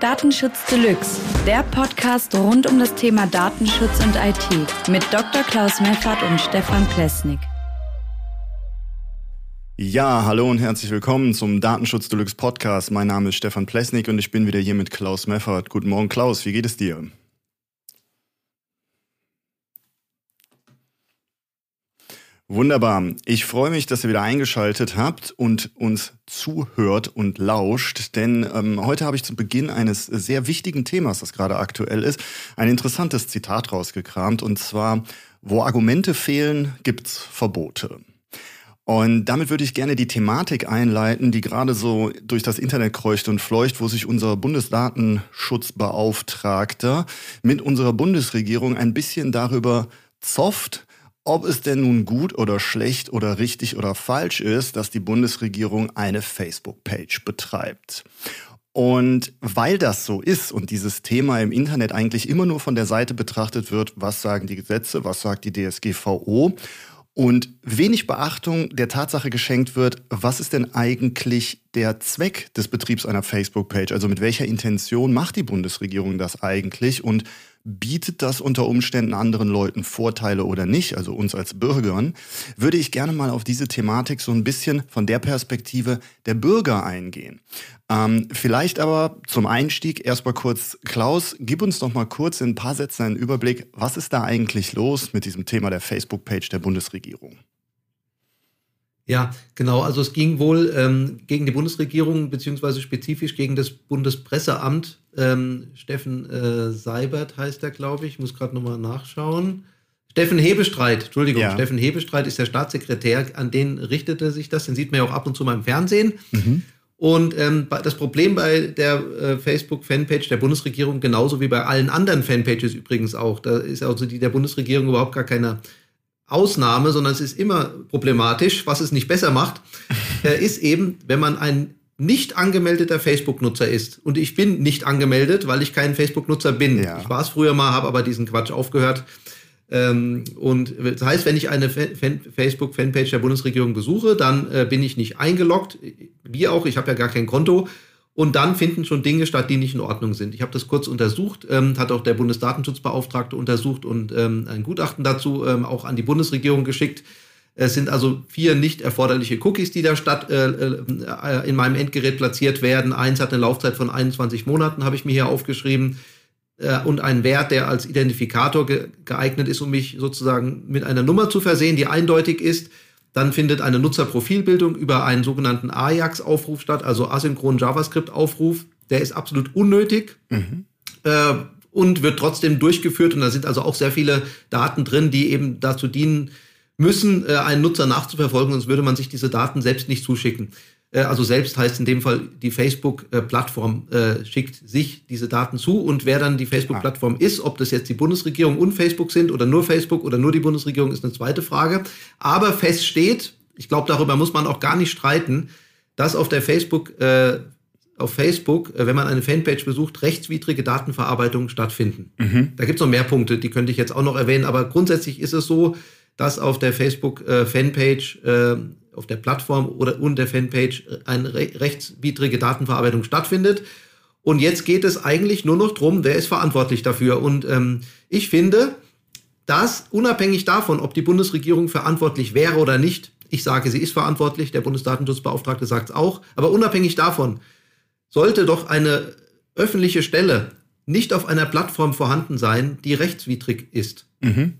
Datenschutz Deluxe, der Podcast rund um das Thema Datenschutz und IT mit Dr. Klaus Meffert und Stefan Plesnik. Ja, hallo und herzlich willkommen zum Datenschutz Deluxe Podcast. Mein Name ist Stefan Plesnik und ich bin wieder hier mit Klaus Meffert. Guten Morgen, Klaus. Wie geht es dir? Wunderbar. Ich freue mich, dass ihr wieder eingeschaltet habt und uns zuhört und lauscht, denn ähm, heute habe ich zu Beginn eines sehr wichtigen Themas, das gerade aktuell ist, ein interessantes Zitat rausgekramt und zwar, wo Argumente fehlen, gibt's Verbote. Und damit würde ich gerne die Thematik einleiten, die gerade so durch das Internet kreucht und fleucht, wo sich unser Bundesdatenschutzbeauftragter mit unserer Bundesregierung ein bisschen darüber zofft, ob es denn nun gut oder schlecht oder richtig oder falsch ist, dass die Bundesregierung eine Facebook-Page betreibt. Und weil das so ist und dieses Thema im Internet eigentlich immer nur von der Seite betrachtet wird, was sagen die Gesetze, was sagt die DSGVO und wenig Beachtung der Tatsache geschenkt wird, was ist denn eigentlich der Zweck des Betriebs einer Facebook-Page? Also mit welcher Intention macht die Bundesregierung das eigentlich und bietet das unter Umständen anderen Leuten Vorteile oder nicht, also uns als Bürgern, würde ich gerne mal auf diese Thematik so ein bisschen von der Perspektive der Bürger eingehen. Ähm, vielleicht aber zum Einstieg erstmal kurz, Klaus, gib uns doch mal kurz in ein paar Sätzen einen Überblick, was ist da eigentlich los mit diesem Thema der Facebook-Page der Bundesregierung? Ja, genau. Also es ging wohl ähm, gegen die Bundesregierung beziehungsweise spezifisch gegen das Bundespresseamt. Ähm, Steffen äh, Seibert heißt er, glaube ich. Ich muss gerade nochmal nachschauen. Steffen Hebestreit, Entschuldigung, ja. Steffen Hebestreit ist der Staatssekretär, an den richtete sich das, den sieht man ja auch ab und zu mal im Fernsehen. Mhm. Und ähm, das Problem bei der äh, Facebook-Fanpage der Bundesregierung, genauso wie bei allen anderen Fanpages übrigens auch, da ist also die der Bundesregierung überhaupt gar keine Ausnahme, sondern es ist immer problematisch, was es nicht besser macht, äh, ist eben, wenn man ein nicht angemeldeter Facebook-Nutzer ist. Und ich bin nicht angemeldet, weil ich kein Facebook-Nutzer bin. Ja. Ich war es früher mal, habe aber diesen Quatsch aufgehört. Ähm, und das heißt, wenn ich eine Facebook-Fanpage der Bundesregierung besuche, dann äh, bin ich nicht eingeloggt. Wie auch, ich habe ja gar kein Konto. Und dann finden schon Dinge statt, die nicht in Ordnung sind. Ich habe das kurz untersucht, ähm, hat auch der Bundesdatenschutzbeauftragte untersucht und ähm, ein Gutachten dazu ähm, auch an die Bundesregierung geschickt. Es sind also vier nicht erforderliche Cookies, die da statt äh, äh, in meinem Endgerät platziert werden. Eins hat eine Laufzeit von 21 Monaten, habe ich mir hier aufgeschrieben. Äh, und einen Wert, der als Identifikator ge geeignet ist, um mich sozusagen mit einer Nummer zu versehen, die eindeutig ist. Dann findet eine Nutzerprofilbildung über einen sogenannten Ajax-Aufruf statt, also asynchronen JavaScript-Aufruf. Der ist absolut unnötig mhm. äh, und wird trotzdem durchgeführt. Und da sind also auch sehr viele Daten drin, die eben dazu dienen müssen, äh, einen Nutzer nachzuverfolgen, sonst würde man sich diese Daten selbst nicht zuschicken. Äh, also selbst heißt in dem Fall, die Facebook-Plattform äh, schickt sich diese Daten zu und wer dann die Facebook-Plattform ist, ob das jetzt die Bundesregierung und Facebook sind oder nur Facebook oder nur die Bundesregierung, ist eine zweite Frage. Aber fest steht, ich glaube, darüber muss man auch gar nicht streiten, dass auf der Facebook, äh, auf Facebook, äh, wenn man eine Fanpage besucht, rechtswidrige Datenverarbeitungen stattfinden. Mhm. Da gibt es noch mehr Punkte, die könnte ich jetzt auch noch erwähnen, aber grundsätzlich ist es so, dass auf der Facebook-Fanpage äh, auf der Plattform oder und der Fanpage eine rechtswidrige Datenverarbeitung stattfindet. Und jetzt geht es eigentlich nur noch drum, wer ist verantwortlich dafür. Und ähm, ich finde, dass unabhängig davon, ob die Bundesregierung verantwortlich wäre oder nicht, ich sage, sie ist verantwortlich, der Bundesdatenschutzbeauftragte sagt es auch, aber unabhängig davon sollte doch eine öffentliche Stelle nicht auf einer Plattform vorhanden sein, die rechtswidrig ist. Mhm.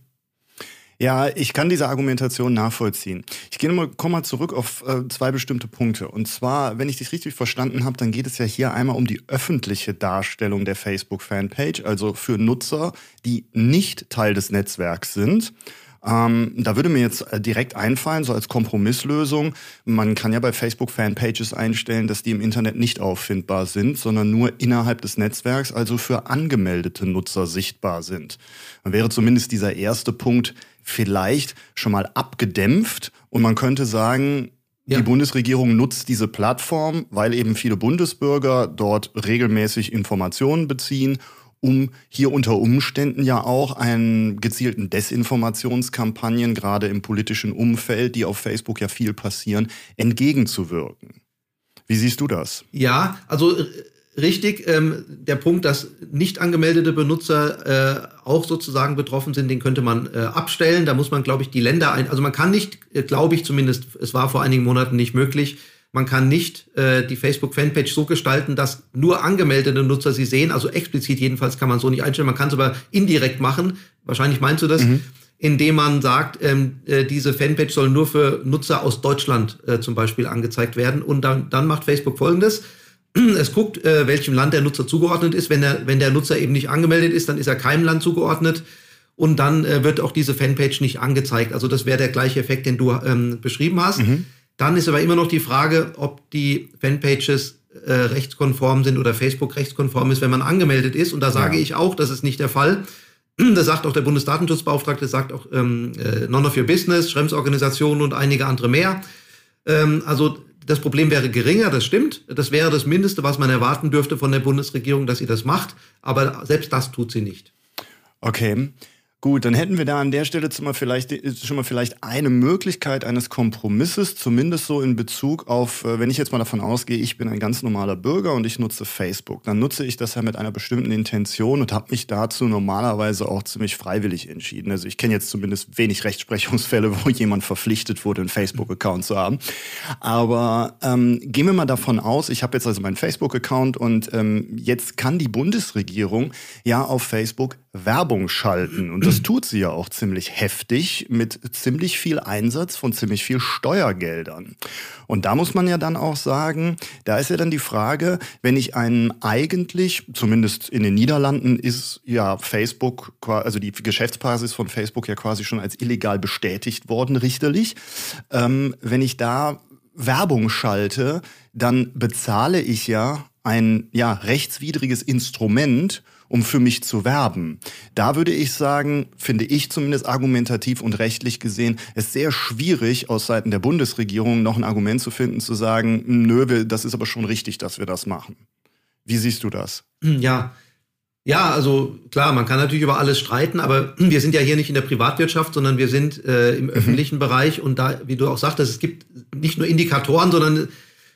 Ja, ich kann diese Argumentation nachvollziehen. Ich gehe mal, komme mal zurück auf äh, zwei bestimmte Punkte. Und zwar, wenn ich dich richtig verstanden habe, dann geht es ja hier einmal um die öffentliche Darstellung der Facebook-Fanpage, also für Nutzer, die nicht Teil des Netzwerks sind. Ähm, da würde mir jetzt äh, direkt einfallen, so als Kompromisslösung, man kann ja bei Facebook Fanpages einstellen, dass die im Internet nicht auffindbar sind, sondern nur innerhalb des Netzwerks, also für angemeldete Nutzer sichtbar sind. Dann wäre zumindest dieser erste Punkt vielleicht schon mal abgedämpft und man könnte sagen, ja. Die Bundesregierung nutzt diese Plattform, weil eben viele Bundesbürger dort regelmäßig Informationen beziehen um hier unter Umständen ja auch einen gezielten Desinformationskampagnen, gerade im politischen Umfeld, die auf Facebook ja viel passieren, entgegenzuwirken. Wie siehst du das? Ja, also richtig. Ähm, der Punkt, dass nicht angemeldete Benutzer äh, auch sozusagen betroffen sind, den könnte man äh, abstellen. Da muss man, glaube ich, die Länder ein. Also man kann nicht, äh, glaube ich zumindest, es war vor einigen Monaten nicht möglich, man kann nicht äh, die Facebook-Fanpage so gestalten, dass nur angemeldete Nutzer sie sehen. Also explizit jedenfalls kann man so nicht einstellen. Man kann es aber indirekt machen. Wahrscheinlich meinst du das. Mhm indem man sagt, ähm, äh, diese Fanpage soll nur für Nutzer aus Deutschland äh, zum Beispiel angezeigt werden. Und dann, dann macht Facebook folgendes. Es guckt, äh, welchem Land der Nutzer zugeordnet ist. Wenn der, wenn der Nutzer eben nicht angemeldet ist, dann ist er keinem Land zugeordnet. Und dann äh, wird auch diese Fanpage nicht angezeigt. Also das wäre der gleiche Effekt, den du ähm, beschrieben hast. Mhm. Dann ist aber immer noch die Frage, ob die Fanpages äh, rechtskonform sind oder Facebook rechtskonform ist, wenn man angemeldet ist. Und da sage ja. ich auch, das ist nicht der Fall. Das sagt auch der Bundesdatenschutzbeauftragte, das sagt auch ähm, äh, None of Your Business, Schrems-Organisationen und einige andere mehr. Ähm, also das Problem wäre geringer, das stimmt. Das wäre das Mindeste, was man erwarten dürfte von der Bundesregierung, dass sie das macht. Aber selbst das tut sie nicht. Okay. Gut, dann hätten wir da an der Stelle schon mal vielleicht, schon mal vielleicht eine Möglichkeit eines Kompromisses, zumindest so in Bezug auf, äh, wenn ich jetzt mal davon ausgehe, ich bin ein ganz normaler Bürger und ich nutze Facebook, dann nutze ich das ja mit einer bestimmten Intention und habe mich dazu normalerweise auch ziemlich freiwillig entschieden. Also ich kenne jetzt zumindest wenig Rechtsprechungsfälle, wo jemand verpflichtet wurde, einen Facebook-Account zu haben. Aber ähm, gehen wir mal davon aus, ich habe jetzt also meinen Facebook-Account und ähm, jetzt kann die Bundesregierung ja auf Facebook Werbung schalten. Und das tut sie ja auch ziemlich heftig mit ziemlich viel Einsatz von ziemlich viel Steuergeldern. Und da muss man ja dann auch sagen, da ist ja dann die Frage, wenn ich einen eigentlich, zumindest in den Niederlanden ist ja Facebook, also die Geschäftsbasis von Facebook ja quasi schon als illegal bestätigt worden, richterlich. Ähm, wenn ich da Werbung schalte, dann bezahle ich ja ein ja rechtswidriges Instrument, um für mich zu werben. Da würde ich sagen, finde ich zumindest argumentativ und rechtlich gesehen, es sehr schwierig aus Seiten der Bundesregierung noch ein Argument zu finden, zu sagen, nö, das ist aber schon richtig, dass wir das machen. Wie siehst du das? Ja, ja, also klar, man kann natürlich über alles streiten, aber wir sind ja hier nicht in der Privatwirtschaft, sondern wir sind äh, im mhm. öffentlichen Bereich und da, wie du auch sagtest, es gibt nicht nur Indikatoren, sondern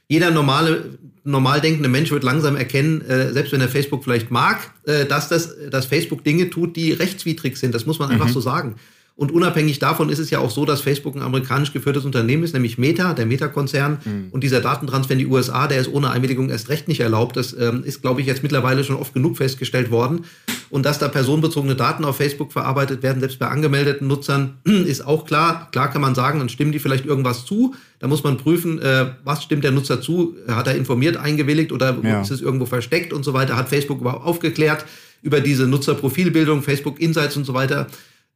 jeder normale normal denkende Mensch wird langsam erkennen, äh, selbst wenn er Facebook vielleicht mag, äh, dass, das, dass Facebook Dinge tut, die rechtswidrig sind. Das muss man einfach mhm. so sagen. Und unabhängig davon ist es ja auch so, dass Facebook ein amerikanisch geführtes Unternehmen ist, nämlich Meta, der Meta-Konzern. Mhm. Und dieser Datentransfer in die USA, der ist ohne Einwilligung erst recht nicht erlaubt. Das ähm, ist, glaube ich, jetzt mittlerweile schon oft genug festgestellt worden. Und dass da personenbezogene Daten auf Facebook verarbeitet werden, selbst bei angemeldeten Nutzern, ist auch klar. Klar kann man sagen, dann stimmen die vielleicht irgendwas zu. Da muss man prüfen, äh, was stimmt der Nutzer zu? Hat er informiert, eingewilligt oder ja. ist es irgendwo versteckt und so weiter? Hat Facebook überhaupt aufgeklärt über diese Nutzerprofilbildung, Facebook Insights und so weiter?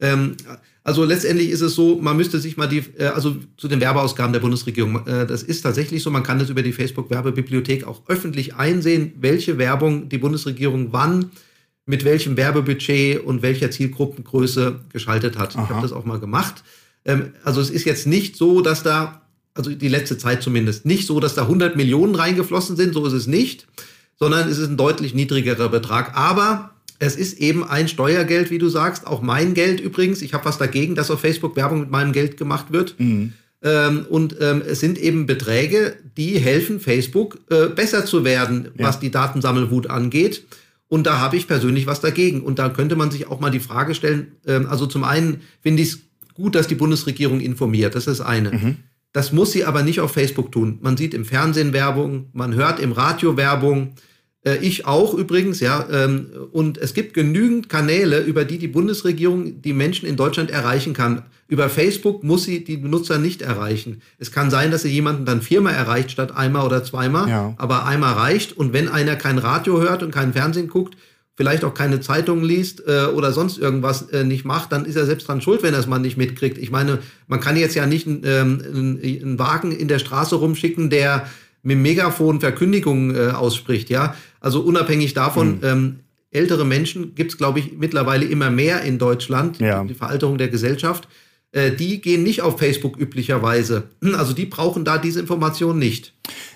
Ähm, also letztendlich ist es so, man müsste sich mal die, äh, also zu den Werbeausgaben der Bundesregierung, äh, das ist tatsächlich so, man kann das über die Facebook-Werbebibliothek auch öffentlich einsehen, welche Werbung die Bundesregierung wann mit welchem Werbebudget und welcher Zielgruppengröße geschaltet hat. Aha. Ich habe das auch mal gemacht. Ähm, also es ist jetzt nicht so, dass da, also die letzte Zeit zumindest, nicht so, dass da 100 Millionen reingeflossen sind, so ist es nicht, sondern es ist ein deutlich niedrigerer Betrag. Aber es ist eben ein Steuergeld, wie du sagst, auch mein Geld übrigens. Ich habe was dagegen, dass auf Facebook Werbung mit meinem Geld gemacht wird. Mhm. Ähm, und ähm, es sind eben Beträge, die helfen Facebook äh, besser zu werden, ja. was die Datensammelwut angeht. Und da habe ich persönlich was dagegen. Und da könnte man sich auch mal die Frage stellen, ähm, also zum einen finde ich es gut, dass die Bundesregierung informiert. Das ist das eine. Mhm. Das muss sie aber nicht auf Facebook tun. Man sieht im Fernsehen Werbung, man hört im Radio Werbung. Äh, ich auch übrigens, ja. Ähm, und es gibt genügend Kanäle, über die die Bundesregierung die Menschen in Deutschland erreichen kann. Über Facebook muss sie die Benutzer nicht erreichen. Es kann sein, dass sie jemanden dann viermal erreicht statt einmal oder zweimal, ja. aber einmal reicht. Und wenn einer kein Radio hört und kein Fernsehen guckt, vielleicht auch keine Zeitung liest äh, oder sonst irgendwas äh, nicht macht, dann ist er selbst dran schuld, wenn er es mal nicht mitkriegt. Ich meine, man kann jetzt ja nicht ähm, einen, einen Wagen in der Straße rumschicken, der mit dem Megafon Verkündigungen äh, ausspricht, ja. Also unabhängig davon, mhm. ähm, ältere Menschen gibt es, glaube ich, mittlerweile immer mehr in Deutschland, ja. die Veralterung der Gesellschaft. Äh, die gehen nicht auf Facebook üblicherweise. Also die brauchen da diese Information nicht.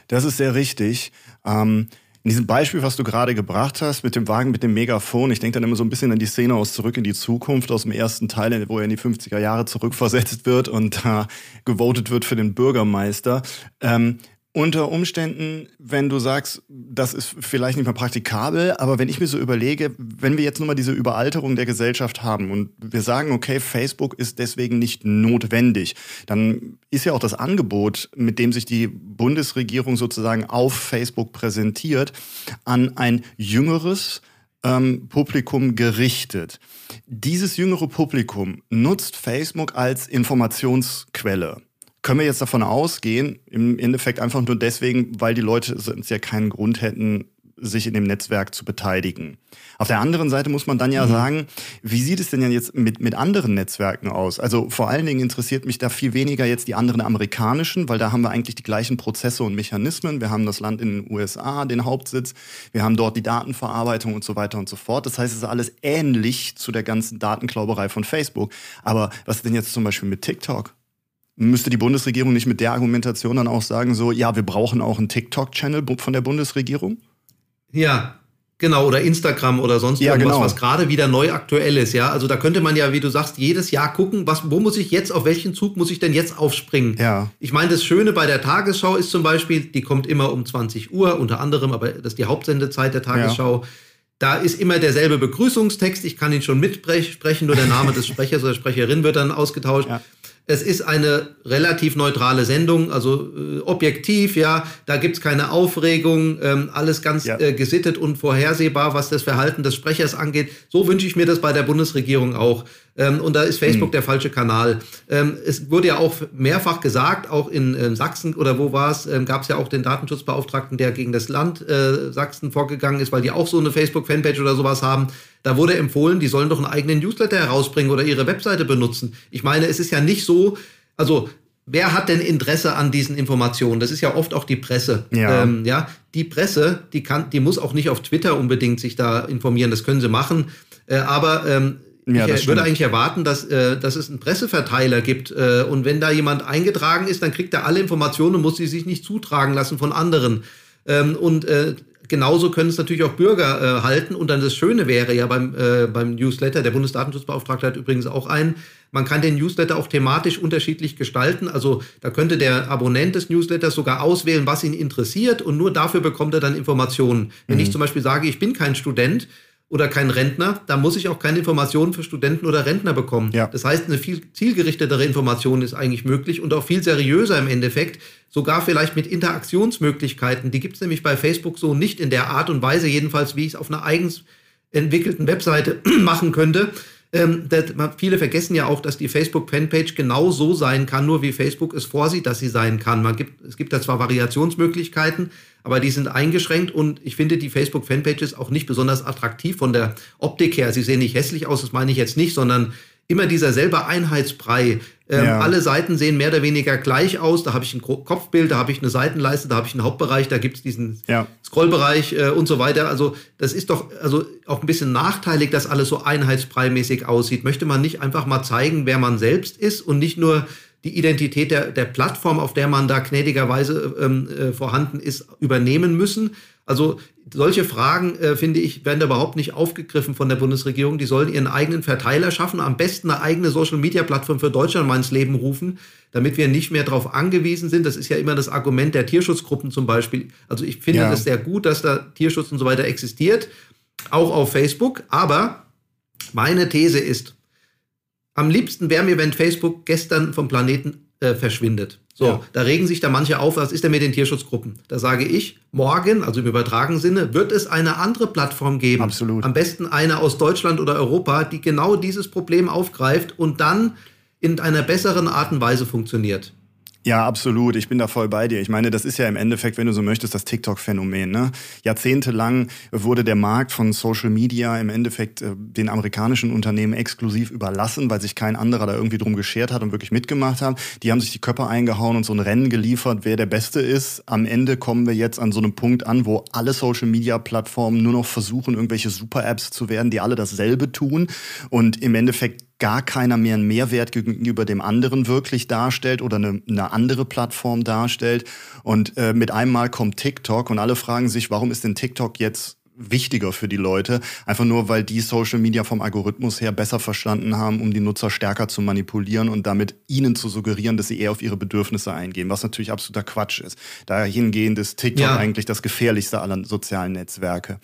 Das ist sehr richtig. Ähm in diesem Beispiel, was du gerade gebracht hast, mit dem Wagen, mit dem Megafon, ich denke dann immer so ein bisschen an die Szene aus Zurück in die Zukunft, aus dem ersten Teil, wo er in die 50er Jahre zurückversetzt wird und äh, gewotet wird für den Bürgermeister. Ähm, unter Umständen, wenn du sagst, das ist vielleicht nicht mehr praktikabel, aber wenn ich mir so überlege, wenn wir jetzt nur mal diese Überalterung der Gesellschaft haben und wir sagen, okay, Facebook ist deswegen nicht notwendig, dann ist ja auch das Angebot, mit dem sich die Bundesregierung sozusagen auf Facebook präsentiert, an ein jüngeres, ähm, Publikum gerichtet. Dieses jüngere Publikum nutzt Facebook als Informationsquelle können wir jetzt davon ausgehen, im Endeffekt einfach nur deswegen, weil die Leute sonst ja keinen Grund hätten, sich in dem Netzwerk zu beteiligen. Auf der anderen Seite muss man dann ja mhm. sagen, wie sieht es denn jetzt mit, mit anderen Netzwerken aus? Also vor allen Dingen interessiert mich da viel weniger jetzt die anderen amerikanischen, weil da haben wir eigentlich die gleichen Prozesse und Mechanismen. Wir haben das Land in den USA, den Hauptsitz, wir haben dort die Datenverarbeitung und so weiter und so fort. Das heißt, es ist alles ähnlich zu der ganzen Datenklauberei von Facebook. Aber was ist denn jetzt zum Beispiel mit TikTok? Müsste die Bundesregierung nicht mit der Argumentation dann auch sagen, so, ja, wir brauchen auch einen TikTok-Channel von der Bundesregierung? Ja, Genau, oder Instagram oder sonst ja, irgendwas, genau. was gerade wieder neu aktuell ist, ja. Also da könnte man ja, wie du sagst, jedes Jahr gucken, was, wo muss ich jetzt, auf welchen Zug muss ich denn jetzt aufspringen? Ja. Ich meine, das Schöne bei der Tagesschau ist zum Beispiel, die kommt immer um 20 Uhr, unter anderem, aber das ist die Hauptsendezeit der Tagesschau. Ja. Da ist immer derselbe Begrüßungstext, ich kann ihn schon mitsprechen, nur der Name des Sprechers oder Sprecherin wird dann ausgetauscht. Ja. Es ist eine relativ neutrale Sendung, also äh, objektiv, ja, da gibt's keine Aufregung, ähm, alles ganz ja. äh, gesittet und vorhersehbar, was das Verhalten des Sprechers angeht. So wünsche ich mir das bei der Bundesregierung auch. Ähm, und da ist Facebook mhm. der falsche Kanal. Ähm, es wurde ja auch mehrfach gesagt, auch in äh, Sachsen oder wo war es, ähm, gab es ja auch den Datenschutzbeauftragten, der gegen das Land äh, Sachsen vorgegangen ist, weil die auch so eine Facebook-Fanpage oder sowas haben. Da wurde empfohlen, die sollen doch einen eigenen Newsletter herausbringen oder ihre Webseite benutzen. Ich meine, es ist ja nicht so, also wer hat denn Interesse an diesen Informationen? Das ist ja oft auch die Presse. Ja. Ähm, ja, die Presse, die kann, die muss auch nicht auf Twitter unbedingt sich da informieren. Das können sie machen. Äh, aber ähm, ja, ich würde eigentlich erwarten, dass, äh, dass es einen Presseverteiler gibt. Äh, und wenn da jemand eingetragen ist, dann kriegt er alle Informationen und muss sie sich nicht zutragen lassen von anderen. Ähm, und äh, genauso können es natürlich auch Bürger äh, halten. Und dann das Schöne wäre ja beim, äh, beim Newsletter, der Bundesdatenschutzbeauftragte hat übrigens auch einen, man kann den Newsletter auch thematisch unterschiedlich gestalten. Also da könnte der Abonnent des Newsletters sogar auswählen, was ihn interessiert und nur dafür bekommt er dann Informationen. Wenn mhm. ich zum Beispiel sage, ich bin kein Student, oder kein Rentner, da muss ich auch keine Informationen für Studenten oder Rentner bekommen. Ja. Das heißt, eine viel zielgerichtetere Information ist eigentlich möglich und auch viel seriöser im Endeffekt, sogar vielleicht mit Interaktionsmöglichkeiten. Die gibt es nämlich bei Facebook so nicht in der Art und Weise, jedenfalls wie ich es auf einer eigens entwickelten Webseite machen könnte. Ähm, das, viele vergessen ja auch, dass die Facebook-Fanpage genau so sein kann, nur wie Facebook es vorsieht, dass sie sein kann. Man gibt, es gibt da zwar Variationsmöglichkeiten, aber die sind eingeschränkt und ich finde die Facebook-Fanpage ist auch nicht besonders attraktiv von der Optik her. Sie sehen nicht hässlich aus, das meine ich jetzt nicht, sondern immer dieser selbe Einheitsbrei. Ähm, ja. Alle Seiten sehen mehr oder weniger gleich aus. Da habe ich ein Kopfbild, da habe ich eine Seitenleiste, da habe ich einen Hauptbereich, da gibt es diesen ja. Scrollbereich äh, und so weiter. Also das ist doch also auch ein bisschen nachteilig, dass alles so einheitsbreimäßig aussieht. Möchte man nicht einfach mal zeigen, wer man selbst ist und nicht nur die Identität der, der Plattform, auf der man da gnädigerweise ähm, äh, vorhanden ist, übernehmen müssen. Also solche Fragen, äh, finde ich, werden da überhaupt nicht aufgegriffen von der Bundesregierung. Die sollen ihren eigenen Verteiler schaffen, am besten eine eigene Social-Media-Plattform für Deutschland mal ins Leben rufen, damit wir nicht mehr darauf angewiesen sind. Das ist ja immer das Argument der Tierschutzgruppen zum Beispiel. Also ich finde es ja. sehr gut, dass da Tierschutz und so weiter existiert, auch auf Facebook. Aber meine These ist, am liebsten wäre mir, wenn Facebook gestern vom Planeten äh, verschwindet. So, ja. da regen sich da manche auf, was ist denn mit den Tierschutzgruppen? Da sage ich, morgen, also im übertragenen Sinne, wird es eine andere Plattform geben. Absolut. Am besten eine aus Deutschland oder Europa, die genau dieses Problem aufgreift und dann in einer besseren Art und Weise funktioniert. Ja, absolut. Ich bin da voll bei dir. Ich meine, das ist ja im Endeffekt, wenn du so möchtest, das TikTok-Phänomen. Ne? Jahrzehntelang wurde der Markt von Social Media im Endeffekt äh, den amerikanischen Unternehmen exklusiv überlassen, weil sich kein anderer da irgendwie drum geschert hat und wirklich mitgemacht hat. Die haben sich die Köpfe eingehauen und so ein Rennen geliefert, wer der Beste ist. Am Ende kommen wir jetzt an so einem Punkt an, wo alle Social Media-Plattformen nur noch versuchen, irgendwelche Super-Apps zu werden, die alle dasselbe tun und im Endeffekt gar keiner mehr einen Mehrwert gegenüber dem anderen wirklich darstellt oder eine, eine andere Plattform darstellt. Und äh, mit einem Mal kommt TikTok und alle fragen sich, warum ist denn TikTok jetzt wichtiger für die Leute, einfach nur weil die Social Media vom Algorithmus her besser verstanden haben, um die Nutzer stärker zu manipulieren und damit ihnen zu suggerieren, dass sie eher auf ihre Bedürfnisse eingehen, was natürlich absoluter Quatsch ist. Dahingehend ist TikTok ja. eigentlich das gefährlichste aller sozialen Netzwerke.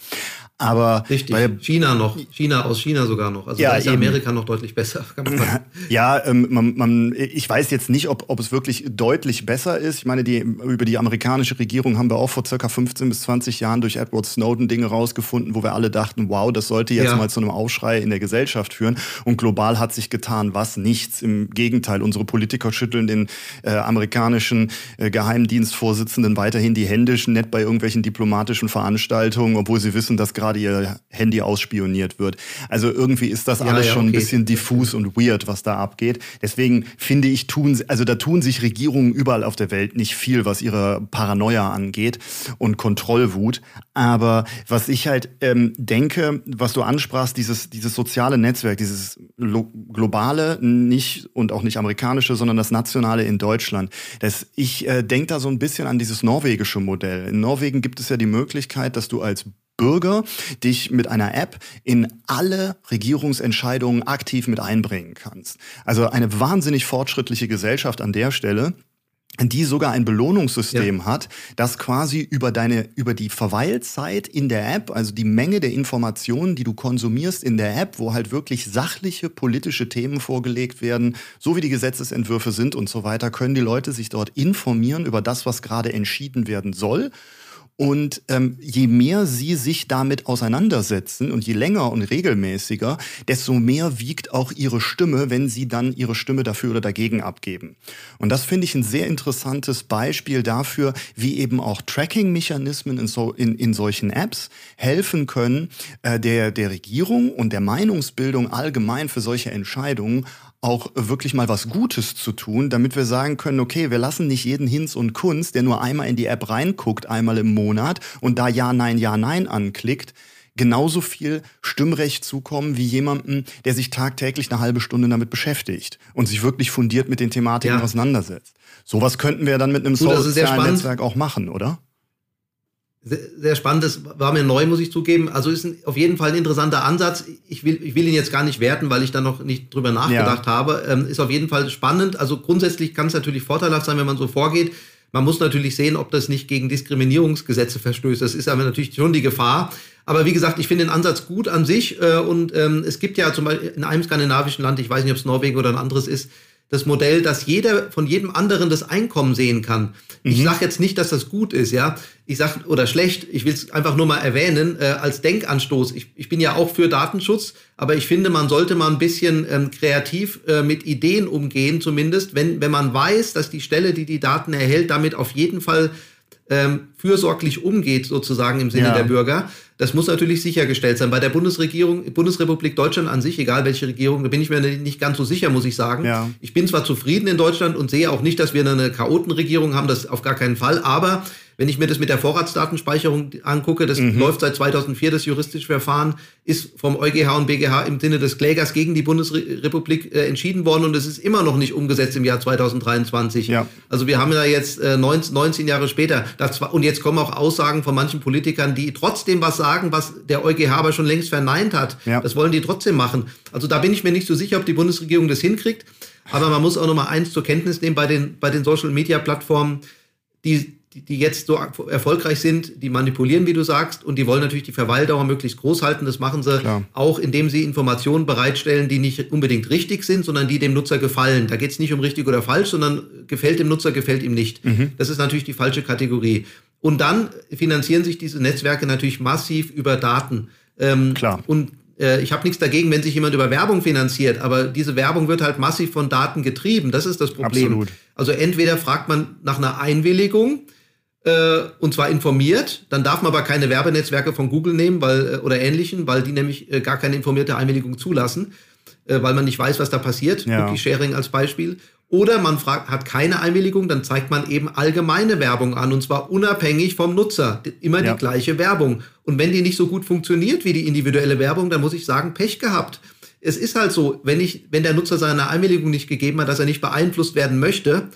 Aber Richtig. Bei, China noch, China aus China sogar noch. Also ja, ist eben. Amerika noch deutlich besser. ja, ähm, man, man, ich weiß jetzt nicht, ob, ob es wirklich deutlich besser ist. Ich meine, die, über die amerikanische Regierung haben wir auch vor circa 15 bis 20 Jahren durch Edward Snowden Dinge rausgefunden, wo wir alle dachten, wow, das sollte jetzt ja. mal zu einem Aufschrei in der Gesellschaft führen. Und global hat sich getan was? Nichts. Im Gegenteil, unsere Politiker schütteln den äh, amerikanischen äh, Geheimdienstvorsitzenden weiterhin die Hände, nett bei irgendwelchen diplomatischen Veranstaltungen, obwohl sie wissen, dass gerade gerade ihr Handy ausspioniert wird. Also irgendwie ist das ja, alles ja, schon okay. ein bisschen diffus und weird, was da abgeht. Deswegen finde ich, tun, also da tun sich Regierungen überall auf der Welt nicht viel, was ihre Paranoia angeht und Kontrollwut. Aber was ich halt ähm, denke, was du ansprachst, dieses, dieses soziale Netzwerk, dieses globale, nicht und auch nicht amerikanische, sondern das nationale in Deutschland. Das, ich äh, denke da so ein bisschen an dieses norwegische Modell. In Norwegen gibt es ja die Möglichkeit, dass du als Bürger dich mit einer App in alle Regierungsentscheidungen aktiv mit einbringen kannst. Also eine wahnsinnig fortschrittliche Gesellschaft an der Stelle die sogar ein Belohnungssystem ja. hat, das quasi über deine, über die Verweilzeit in der App, also die Menge der Informationen, die du konsumierst in der App, wo halt wirklich sachliche politische Themen vorgelegt werden, so wie die Gesetzesentwürfe sind und so weiter, können die Leute sich dort informieren über das, was gerade entschieden werden soll und ähm, je mehr sie sich damit auseinandersetzen und je länger und regelmäßiger, desto mehr wiegt auch ihre Stimme, wenn sie dann ihre Stimme dafür oder dagegen abgeben. Und das finde ich ein sehr interessantes Beispiel dafür, wie eben auch Tracking-Mechanismen in, so, in, in solchen Apps helfen können, äh, der, der Regierung und der Meinungsbildung allgemein für solche Entscheidungen auch wirklich mal was Gutes zu tun, damit wir sagen können, okay, wir lassen nicht jeden Hinz und Kunst, der nur einmal in die App reinguckt, einmal im Monat und da Ja, Nein, Ja, Nein anklickt, genauso viel Stimmrecht zukommen wie jemandem, der sich tagtäglich eine halbe Stunde damit beschäftigt und sich wirklich fundiert mit den Thematiken ja. auseinandersetzt. Sowas könnten wir dann mit einem sozialen Netzwerk auch machen, oder? Sehr, spannend, das war mir neu, muss ich zugeben. Also ist ein, auf jeden Fall ein interessanter Ansatz. Ich will, ich will ihn jetzt gar nicht werten, weil ich da noch nicht drüber nachgedacht ja. habe. Ähm, ist auf jeden Fall spannend. Also grundsätzlich kann es natürlich vorteilhaft sein, wenn man so vorgeht. Man muss natürlich sehen, ob das nicht gegen Diskriminierungsgesetze verstößt. Das ist aber natürlich schon die Gefahr. Aber wie gesagt, ich finde den Ansatz gut an sich. Äh, und ähm, es gibt ja zum Beispiel in einem skandinavischen Land, ich weiß nicht, ob es Norwegen oder ein anderes ist, das Modell, dass jeder von jedem anderen das Einkommen sehen kann. Mhm. Ich sage jetzt nicht, dass das gut ist, ja. Ich sage oder schlecht. Ich will es einfach nur mal erwähnen äh, als Denkanstoß. Ich, ich bin ja auch für Datenschutz, aber ich finde, man sollte mal ein bisschen ähm, kreativ äh, mit Ideen umgehen, zumindest, wenn wenn man weiß, dass die Stelle, die die Daten erhält, damit auf jeden Fall ähm, fürsorglich umgeht, sozusagen im Sinne ja. der Bürger. Das muss natürlich sichergestellt sein. Bei der Bundesregierung, Bundesrepublik Deutschland an sich, egal welche Regierung, da bin ich mir nicht ganz so sicher, muss ich sagen. Ja. Ich bin zwar zufrieden in Deutschland und sehe auch nicht, dass wir eine Chaotenregierung haben, das auf gar keinen Fall, aber wenn ich mir das mit der Vorratsdatenspeicherung angucke, das mhm. läuft seit 2004, das juristische Verfahren ist vom EuGH und BGH im Sinne des Klägers gegen die Bundesrepublik äh, entschieden worden und es ist immer noch nicht umgesetzt im Jahr 2023. Ja. Also wir haben ja jetzt äh, 19, 19 Jahre später das, und jetzt kommen auch Aussagen von manchen Politikern, die trotzdem was sagen, was der EuGH aber schon längst verneint hat. Ja. Das wollen die trotzdem machen. Also da bin ich mir nicht so sicher, ob die Bundesregierung das hinkriegt. Aber man muss auch noch mal eins zur Kenntnis nehmen bei den, bei den Social Media Plattformen, die, die, die jetzt so erfolgreich sind, die manipulieren, wie du sagst, und die wollen natürlich die Verweildauer möglichst groß halten. Das machen sie Klar. auch, indem sie Informationen bereitstellen, die nicht unbedingt richtig sind, sondern die dem Nutzer gefallen. Da geht es nicht um richtig oder falsch, sondern gefällt dem Nutzer, gefällt ihm nicht. Mhm. Das ist natürlich die falsche Kategorie. Und dann finanzieren sich diese Netzwerke natürlich massiv über Daten. Ähm, Klar. Und äh, ich habe nichts dagegen, wenn sich jemand über Werbung finanziert, aber diese Werbung wird halt massiv von Daten getrieben. Das ist das Problem. Absolut. Also entweder fragt man nach einer Einwilligung, äh, und zwar informiert. Dann darf man aber keine Werbenetzwerke von Google nehmen weil, äh, oder ähnlichen, weil die nämlich äh, gar keine informierte Einwilligung zulassen, äh, weil man nicht weiß, was da passiert. Ja. Cookie Sharing als Beispiel. Oder man fragt, hat keine Einwilligung, dann zeigt man eben allgemeine Werbung an und zwar unabhängig vom Nutzer. Immer ja. die gleiche Werbung. Und wenn die nicht so gut funktioniert wie die individuelle Werbung, dann muss ich sagen, Pech gehabt. Es ist halt so, wenn ich, wenn der Nutzer seine Einwilligung nicht gegeben hat, dass er nicht beeinflusst werden möchte,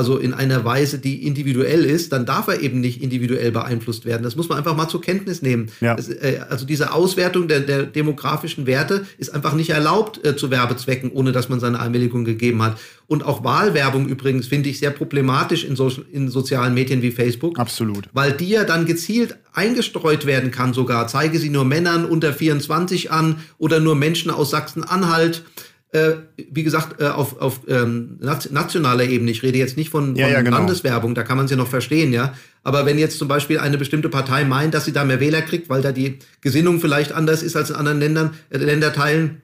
also in einer Weise, die individuell ist, dann darf er eben nicht individuell beeinflusst werden. Das muss man einfach mal zur Kenntnis nehmen. Ja. Das, äh, also diese Auswertung der, der, demografischen Werte ist einfach nicht erlaubt äh, zu Werbezwecken, ohne dass man seine Einwilligung gegeben hat. Und auch Wahlwerbung übrigens finde ich sehr problematisch in, so, in sozialen Medien wie Facebook. Absolut. Weil die ja dann gezielt eingestreut werden kann sogar. Zeige sie nur Männern unter 24 an oder nur Menschen aus Sachsen-Anhalt äh, wie gesagt, äh, auf, auf ähm, nationaler Ebene, ich rede jetzt nicht von, von ja, ja, genau. Landeswerbung, da kann man es ja noch verstehen, ja. Aber wenn jetzt zum Beispiel eine bestimmte Partei meint, dass sie da mehr Wähler kriegt, weil da die Gesinnung vielleicht anders ist als in anderen Ländern, äh, Länderteilen,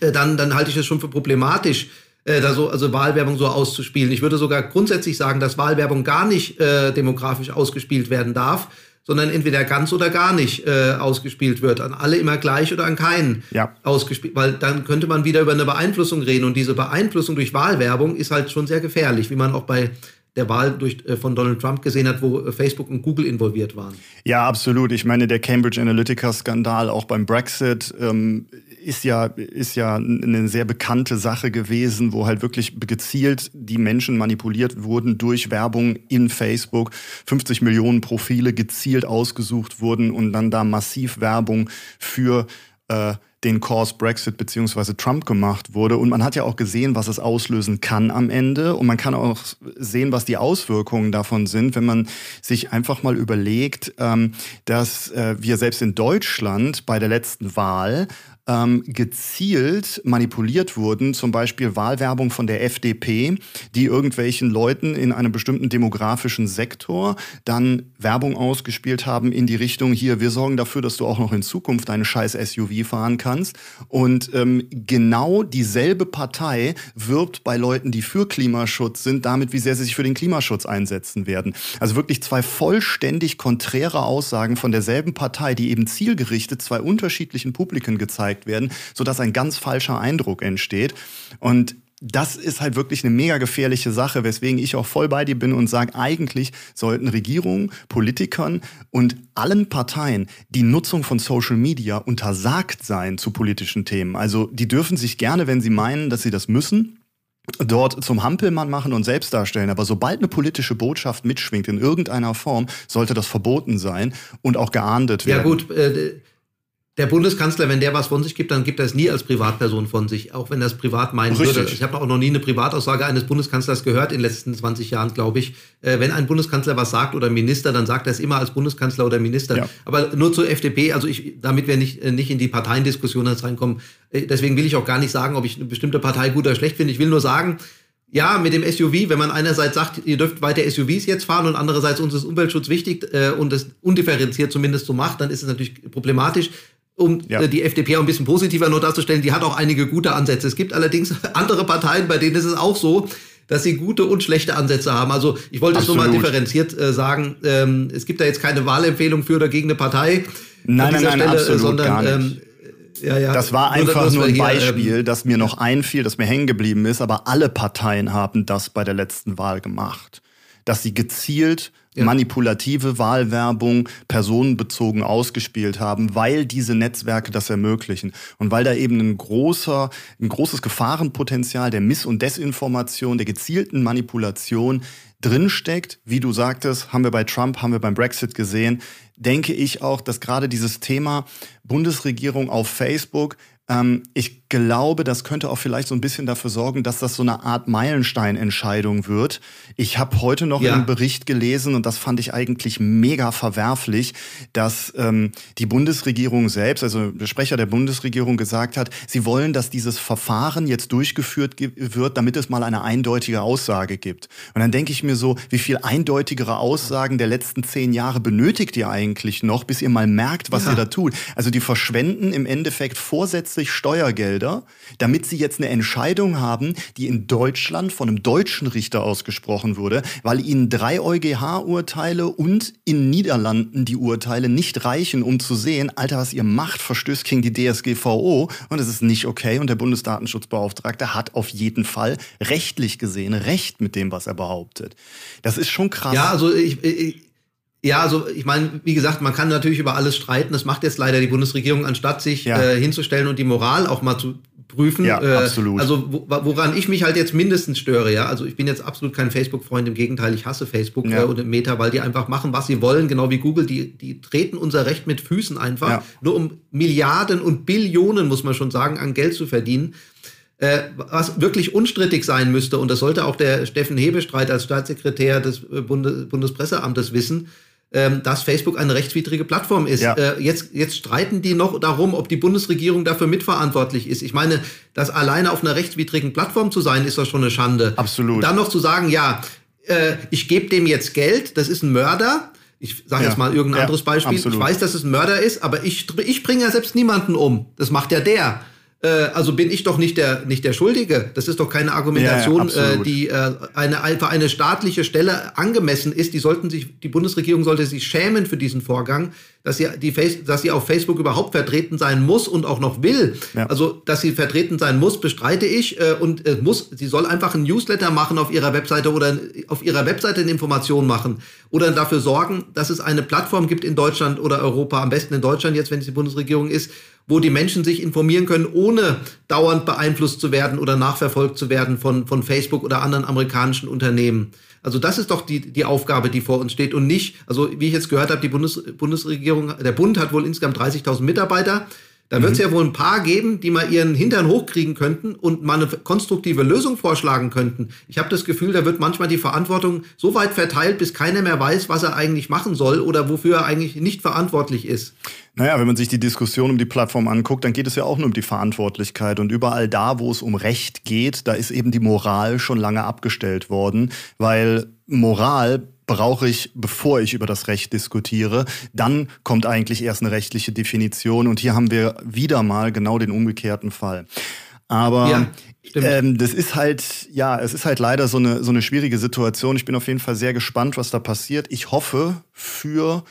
äh, dann, dann halte ich das schon für problematisch, äh, da so, also Wahlwerbung so auszuspielen. Ich würde sogar grundsätzlich sagen, dass Wahlwerbung gar nicht äh, demografisch ausgespielt werden darf, sondern entweder ganz oder gar nicht äh, ausgespielt wird. An alle immer gleich oder an keinen ja. ausgespielt. Weil dann könnte man wieder über eine Beeinflussung reden. Und diese Beeinflussung durch Wahlwerbung ist halt schon sehr gefährlich, wie man auch bei der Wahl durch, äh, von Donald Trump gesehen hat, wo äh, Facebook und Google involviert waren. Ja, absolut. Ich meine, der Cambridge Analytica-Skandal auch beim Brexit ähm, ist ja, ist ja eine sehr bekannte Sache gewesen, wo halt wirklich gezielt die Menschen manipuliert wurden durch Werbung in Facebook. 50 Millionen Profile gezielt ausgesucht wurden und dann da massiv Werbung für äh, den Kurs Brexit beziehungsweise Trump gemacht wurde. Und man hat ja auch gesehen, was es auslösen kann am Ende. Und man kann auch sehen, was die Auswirkungen davon sind, wenn man sich einfach mal überlegt, ähm, dass äh, wir selbst in Deutschland bei der letzten Wahl ähm, gezielt manipuliert wurden, zum Beispiel Wahlwerbung von der FDP, die irgendwelchen Leuten in einem bestimmten demografischen Sektor dann Werbung ausgespielt haben in die Richtung, hier, wir sorgen dafür, dass du auch noch in Zukunft eine scheiß SUV fahren kannst. Und ähm, genau dieselbe Partei wirbt bei Leuten, die für Klimaschutz sind, damit, wie sehr sie sich für den Klimaschutz einsetzen werden. Also wirklich zwei vollständig konträre Aussagen von derselben Partei, die eben zielgerichtet zwei unterschiedlichen Publiken gezeigt gezeigt werden, sodass ein ganz falscher Eindruck entsteht. Und das ist halt wirklich eine mega gefährliche Sache, weswegen ich auch voll bei dir bin und sage, eigentlich sollten Regierungen, Politikern und allen Parteien die Nutzung von Social Media untersagt sein zu politischen Themen. Also die dürfen sich gerne, wenn sie meinen, dass sie das müssen, dort zum Hampelmann machen und selbst darstellen. Aber sobald eine politische Botschaft mitschwingt in irgendeiner Form, sollte das verboten sein und auch geahndet werden. Ja gut, äh, der Bundeskanzler, wenn der was von sich gibt, dann gibt er es nie als Privatperson von sich, auch wenn er es privat meinen Richtig. würde. Ich habe auch noch nie eine Privataussage eines Bundeskanzlers gehört in den letzten 20 Jahren, glaube ich. Äh, wenn ein Bundeskanzler was sagt oder Minister, dann sagt er es immer als Bundeskanzler oder Minister. Ja. Aber nur zur FDP, also ich, damit wir nicht, äh, nicht in die Parteiendiskussion reinkommen, äh, deswegen will ich auch gar nicht sagen, ob ich eine bestimmte Partei gut oder schlecht finde. Ich will nur sagen, ja, mit dem SUV, wenn man einerseits sagt, ihr dürft weiter SUVs jetzt fahren und andererseits uns ist Umweltschutz wichtig äh, und das undifferenziert zumindest so macht, dann ist es natürlich problematisch um ja. Äh, die FDP auch ein bisschen positiver nur darzustellen, die hat auch einige gute Ansätze. Es gibt allerdings andere Parteien, bei denen ist es auch so, dass sie gute und schlechte Ansätze haben. Also ich wollte es nur mal differenziert äh, sagen. Ähm, es gibt da jetzt keine Wahlempfehlung für oder gegen eine Partei. Nein, nein, nein, Stelle, absolut sondern, gar nicht. Ähm, ja, ja. Das war einfach nur, ein Beispiel, ähm, das mir noch einfiel, das mir hängen geblieben ist, aber alle Parteien haben das bei der letzten Wahl gemacht. Dass sie gezielt ja. manipulative Wahlwerbung personenbezogen ausgespielt haben, weil diese Netzwerke das ermöglichen und weil da eben ein großer, ein großes Gefahrenpotenzial der Miss- und Desinformation, der gezielten Manipulation drinsteckt. Wie du sagtest, haben wir bei Trump, haben wir beim Brexit gesehen, denke ich auch, dass gerade dieses Thema Bundesregierung auf Facebook ähm, ich glaube, das könnte auch vielleicht so ein bisschen dafür sorgen, dass das so eine Art Meilensteinentscheidung wird. Ich habe heute noch ja. einen Bericht gelesen und das fand ich eigentlich mega verwerflich, dass ähm, die Bundesregierung selbst, also der Sprecher der Bundesregierung gesagt hat, sie wollen, dass dieses Verfahren jetzt durchgeführt wird, damit es mal eine eindeutige Aussage gibt. Und dann denke ich mir so, wie viel eindeutigere Aussagen der letzten zehn Jahre benötigt ihr eigentlich noch, bis ihr mal merkt, was ja. ihr da tut. Also die verschwenden im Endeffekt vorsätzlich zusätzlich Steuergelder, damit sie jetzt eine Entscheidung haben, die in Deutschland von einem deutschen Richter ausgesprochen wurde, weil ihnen drei EuGH-Urteile und in Niederlanden die Urteile nicht reichen, um zu sehen, Alter, was ihr macht, verstößt gegen die DSGVO und es ist nicht okay und der Bundesdatenschutzbeauftragte hat auf jeden Fall rechtlich gesehen Recht mit dem, was er behauptet. Das ist schon krass. Ja, also ich, ich ja, also ich meine, wie gesagt, man kann natürlich über alles streiten. Das macht jetzt leider die Bundesregierung, anstatt sich ja. äh, hinzustellen und die Moral auch mal zu prüfen. Ja, äh, absolut. Also woran ich mich halt jetzt mindestens störe, ja. Also ich bin jetzt absolut kein Facebook-Freund, im Gegenteil, ich hasse Facebook ja. äh, und Meta, weil die einfach machen, was sie wollen, genau wie Google. Die, die treten unser Recht mit Füßen einfach, ja. nur um Milliarden und Billionen, muss man schon sagen, an Geld zu verdienen. Äh, was wirklich unstrittig sein müsste, und das sollte auch der Steffen Hebestreit als Staatssekretär des äh, Bundes Bundespresseamtes wissen, ähm, dass Facebook eine rechtswidrige Plattform ist. Ja. Äh, jetzt, jetzt streiten die noch darum, ob die Bundesregierung dafür mitverantwortlich ist. Ich meine, das alleine auf einer rechtswidrigen Plattform zu sein, ist doch schon eine Schande. Absolut. Dann noch zu sagen, ja, äh, ich gebe dem jetzt Geld, das ist ein Mörder. Ich sage ja. jetzt mal irgendein ja, anderes Beispiel. Absolut. Ich weiß, dass es ein Mörder ist, aber ich, ich bringe ja selbst niemanden um. Das macht ja der äh, also bin ich doch nicht der, nicht der Schuldige. Das ist doch keine Argumentation, ja, äh, die äh, eine, für eine staatliche Stelle angemessen ist. Die sollten sich, die Bundesregierung sollte sich schämen für diesen Vorgang, dass sie, die Face, dass sie auf Facebook überhaupt vertreten sein muss und auch noch will. Ja. Also, dass sie vertreten sein muss, bestreite ich. Äh, und äh, muss, sie soll einfach ein Newsletter machen auf ihrer Webseite oder auf ihrer Webseite eine Information machen oder dafür sorgen, dass es eine Plattform gibt in Deutschland oder Europa, am besten in Deutschland jetzt, wenn es die Bundesregierung ist, wo die Menschen sich informieren können, ohne dauernd beeinflusst zu werden oder nachverfolgt zu werden von, von Facebook oder anderen amerikanischen Unternehmen. Also das ist doch die, die Aufgabe, die vor uns steht und nicht, also wie ich jetzt gehört habe, die Bundes, Bundesregierung, der Bund hat wohl insgesamt 30.000 Mitarbeiter. Da mhm. wird es ja wohl ein paar geben, die mal ihren Hintern hochkriegen könnten und mal eine konstruktive Lösung vorschlagen könnten. Ich habe das Gefühl, da wird manchmal die Verantwortung so weit verteilt, bis keiner mehr weiß, was er eigentlich machen soll oder wofür er eigentlich nicht verantwortlich ist. Naja, wenn man sich die Diskussion um die Plattform anguckt, dann geht es ja auch nur um die Verantwortlichkeit. Und überall da, wo es um Recht geht, da ist eben die Moral schon lange abgestellt worden, weil Moral brauche ich, bevor ich über das Recht diskutiere. Dann kommt eigentlich erst eine rechtliche Definition. Und hier haben wir wieder mal genau den umgekehrten Fall. Aber ja, ähm, das ist halt, ja, es ist halt leider so eine, so eine schwierige Situation. Ich bin auf jeden Fall sehr gespannt, was da passiert. Ich hoffe für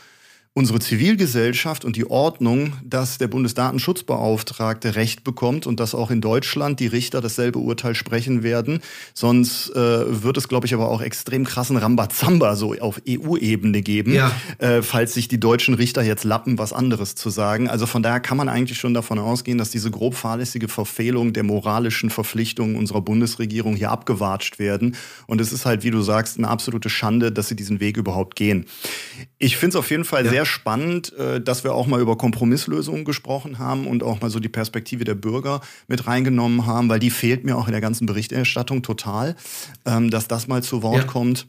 unsere Zivilgesellschaft und die Ordnung, dass der Bundesdatenschutzbeauftragte Recht bekommt und dass auch in Deutschland die Richter dasselbe Urteil sprechen werden. Sonst äh, wird es, glaube ich, aber auch extrem krassen Rambazamba so auf EU-Ebene geben, ja. äh, falls sich die deutschen Richter jetzt lappen, was anderes zu sagen. Also von daher kann man eigentlich schon davon ausgehen, dass diese grob fahrlässige Verfehlung der moralischen Verpflichtungen unserer Bundesregierung hier abgewatscht werden. Und es ist halt, wie du sagst, eine absolute Schande, dass sie diesen Weg überhaupt gehen. Ich finde es auf jeden Fall ja. sehr spannend, äh, dass wir auch mal über Kompromisslösungen gesprochen haben und auch mal so die Perspektive der Bürger mit reingenommen haben, weil die fehlt mir auch in der ganzen Berichterstattung total, ähm, dass das mal zu Wort ja. kommt.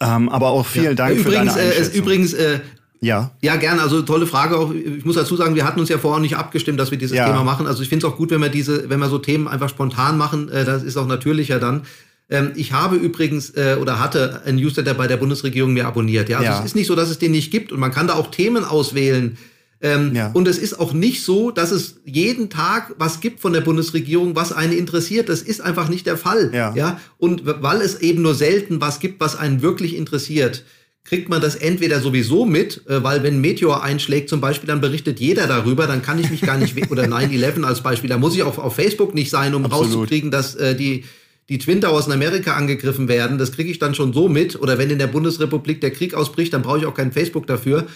Ähm, aber auch vielen ja. Dank übrigens, für deine Einschätzung. Äh, übrigens, äh, ja. Ja, gern. Also tolle Frage. Auch, ich muss dazu sagen, wir hatten uns ja vorher nicht abgestimmt, dass wir dieses ja. Thema machen. Also ich finde es auch gut, wenn wir diese, wenn wir so Themen einfach spontan machen. Äh, das ist auch natürlicher dann. Ähm, ich habe übrigens äh, oder hatte ein Newsletter bei der Bundesregierung mir abonniert. Ja, also ja. es ist nicht so, dass es den nicht gibt und man kann da auch Themen auswählen. Ähm, ja. Und es ist auch nicht so, dass es jeden Tag was gibt von der Bundesregierung, was einen interessiert. Das ist einfach nicht der Fall. Ja. ja? Und weil es eben nur selten was gibt, was einen wirklich interessiert, kriegt man das entweder sowieso mit, äh, weil wenn Meteor einschlägt zum Beispiel, dann berichtet jeder darüber, dann kann ich mich gar nicht, oder 9-11 als Beispiel, da muss ich auch auf Facebook nicht sein, um Absolut. rauszukriegen, dass äh, die die Twin Towers in Amerika angegriffen werden, das kriege ich dann schon so mit. Oder wenn in der Bundesrepublik der Krieg ausbricht, dann brauche ich auch kein Facebook dafür.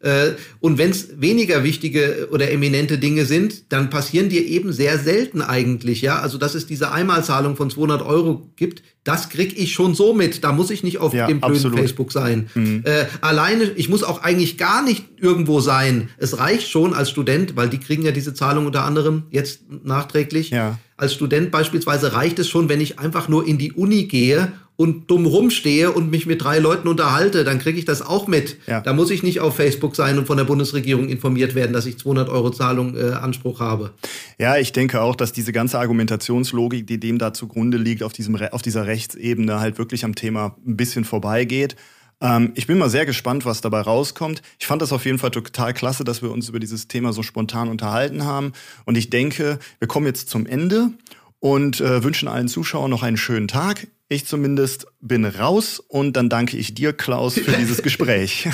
Äh, und wenn es weniger wichtige oder eminente Dinge sind, dann passieren die eben sehr selten eigentlich. Ja, also dass es diese Einmalzahlung von 200 Euro gibt, das krieg ich schon so mit. Da muss ich nicht auf ja, dem blöden Facebook sein. Mhm. Äh, alleine, ich muss auch eigentlich gar nicht irgendwo sein. Es reicht schon als Student, weil die kriegen ja diese Zahlung unter anderem jetzt nachträglich. Ja. Als Student beispielsweise reicht es schon, wenn ich einfach nur in die Uni gehe und dumm rumstehe und mich mit drei Leuten unterhalte, dann kriege ich das auch mit. Ja. Da muss ich nicht auf Facebook sein und von der Bundesregierung informiert werden, dass ich 200 Euro Zahlung äh, Anspruch habe. Ja, ich denke auch, dass diese ganze Argumentationslogik, die dem da zugrunde liegt, auf, diesem, auf dieser Rechtsebene halt wirklich am Thema ein bisschen vorbeigeht. Ähm, ich bin mal sehr gespannt, was dabei rauskommt. Ich fand das auf jeden Fall total klasse, dass wir uns über dieses Thema so spontan unterhalten haben. Und ich denke, wir kommen jetzt zum Ende und äh, wünschen allen Zuschauern noch einen schönen Tag. Ich zumindest bin raus und dann danke ich dir, Klaus, für dieses Gespräch.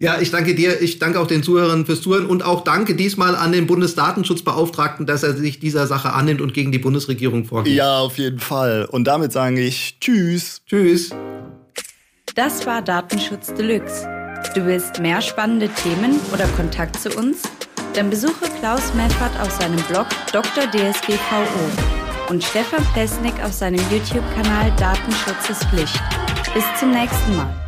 Ja, ich danke dir. Ich danke auch den Zuhörern fürs Zuhören und auch danke diesmal an den Bundesdatenschutzbeauftragten, dass er sich dieser Sache annimmt und gegen die Bundesregierung vorgeht. Ja, auf jeden Fall. Und damit sage ich Tschüss. Tschüss. Das war Datenschutz Deluxe. Du willst mehr spannende Themen oder Kontakt zu uns? Dann besuche Klaus Meffert auf seinem Blog Dr. DSGVO und Stefan Plesnik auf seinem YouTube-Kanal Datenschutz ist Pflicht. Bis zum nächsten Mal.